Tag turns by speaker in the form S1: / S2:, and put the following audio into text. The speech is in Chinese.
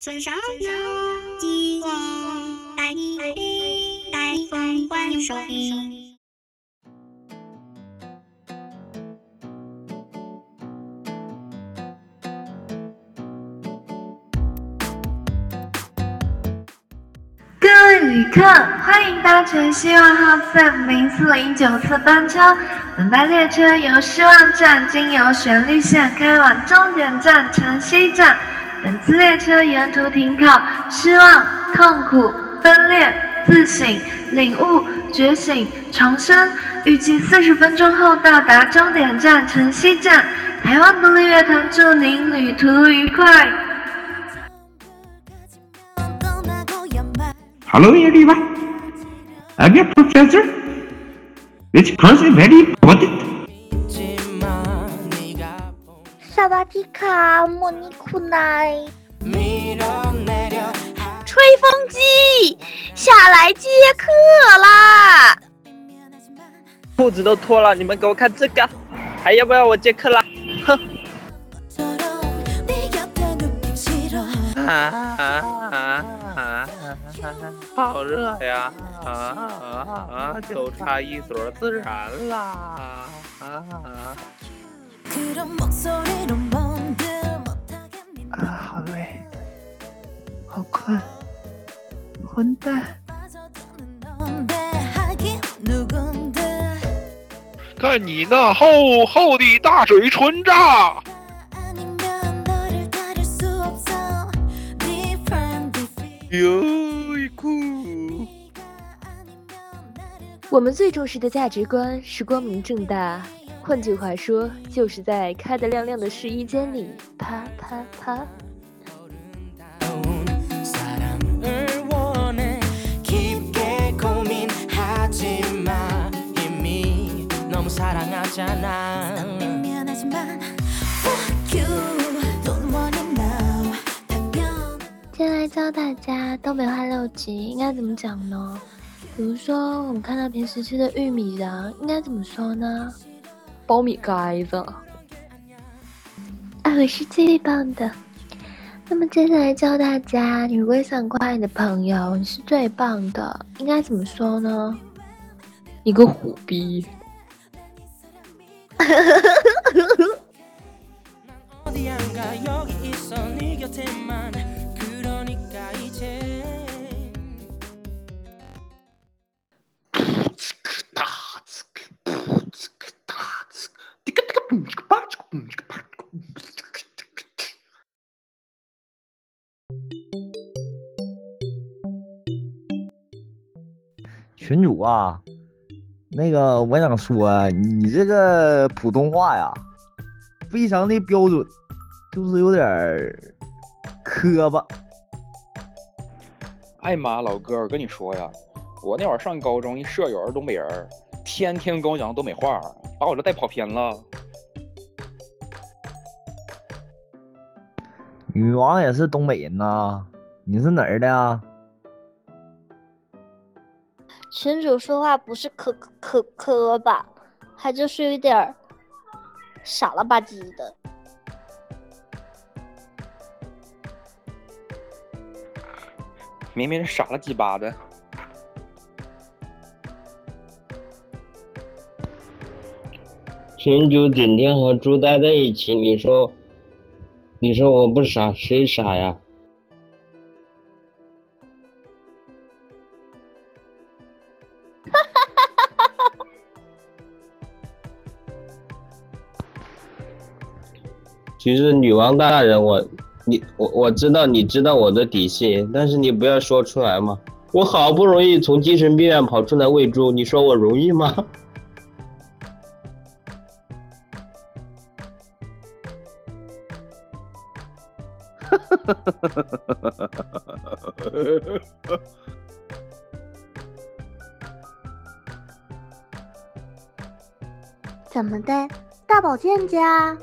S1: 村上有机光，带你带风欢收听。
S2: 各位旅客，欢迎搭乘希望号 FM 零四零九次班车。本班列车由希望站经由旋律线开往终点站城西站。本次列车沿途停靠失望、痛苦、分裂、自省、领悟、觉醒、重生。预计四十分钟后到达终点站城西站。台湾独立乐团祝您旅途愉快。
S3: Hello everyone. I'm a professor. Which person very important?
S4: 萨瓦迪卡，莫尼库奈。吹风机，下来接客啦！
S5: 裤子都脱了，你们给我看这个，还要不要我接客啦？哼！啊啊啊啊！好热呀！啊啊啊！就差一撮孜然啦！啊啊！
S2: 啊，好累，好困，混蛋！
S6: 看你那厚厚的大嘴唇子！优衣库。
S7: 我们最重视的价值观是光明正大，换句话说就是在开的亮亮的试衣间里啪啪啪。接下来教大家东北话六级应该怎么讲呢？比如说我们看到平时吃的玉米瓤应该怎么说呢？苞米盖子。啊，我是最棒的。那么接下来教大家，你如果想夸你的朋友你是最棒的，应该怎么说呢？你个虎逼！
S8: 群主啊，那个我想说，你这个普通话呀，非常的标准，就是有点磕巴。
S9: 哎妈，老哥，我跟你说呀，我那会儿上高中，一舍友是东北人，天天跟我讲东北话，把我都带跑偏了。
S8: 女王也是东北人呐，你是哪儿的啊？
S4: 群主说话不是磕磕磕吧，他就是有点儿傻了吧唧的。
S9: 明明是傻了鸡巴的。
S10: 群主整天和猪待在一起，你说，你说我不傻，谁傻呀？其实女王大人，我你我我知道你知道我的底细，但是你不要说出来嘛。我好不容易从精神病院跑出来喂猪，你说我容易吗？
S4: 怎么的，大宝剑家？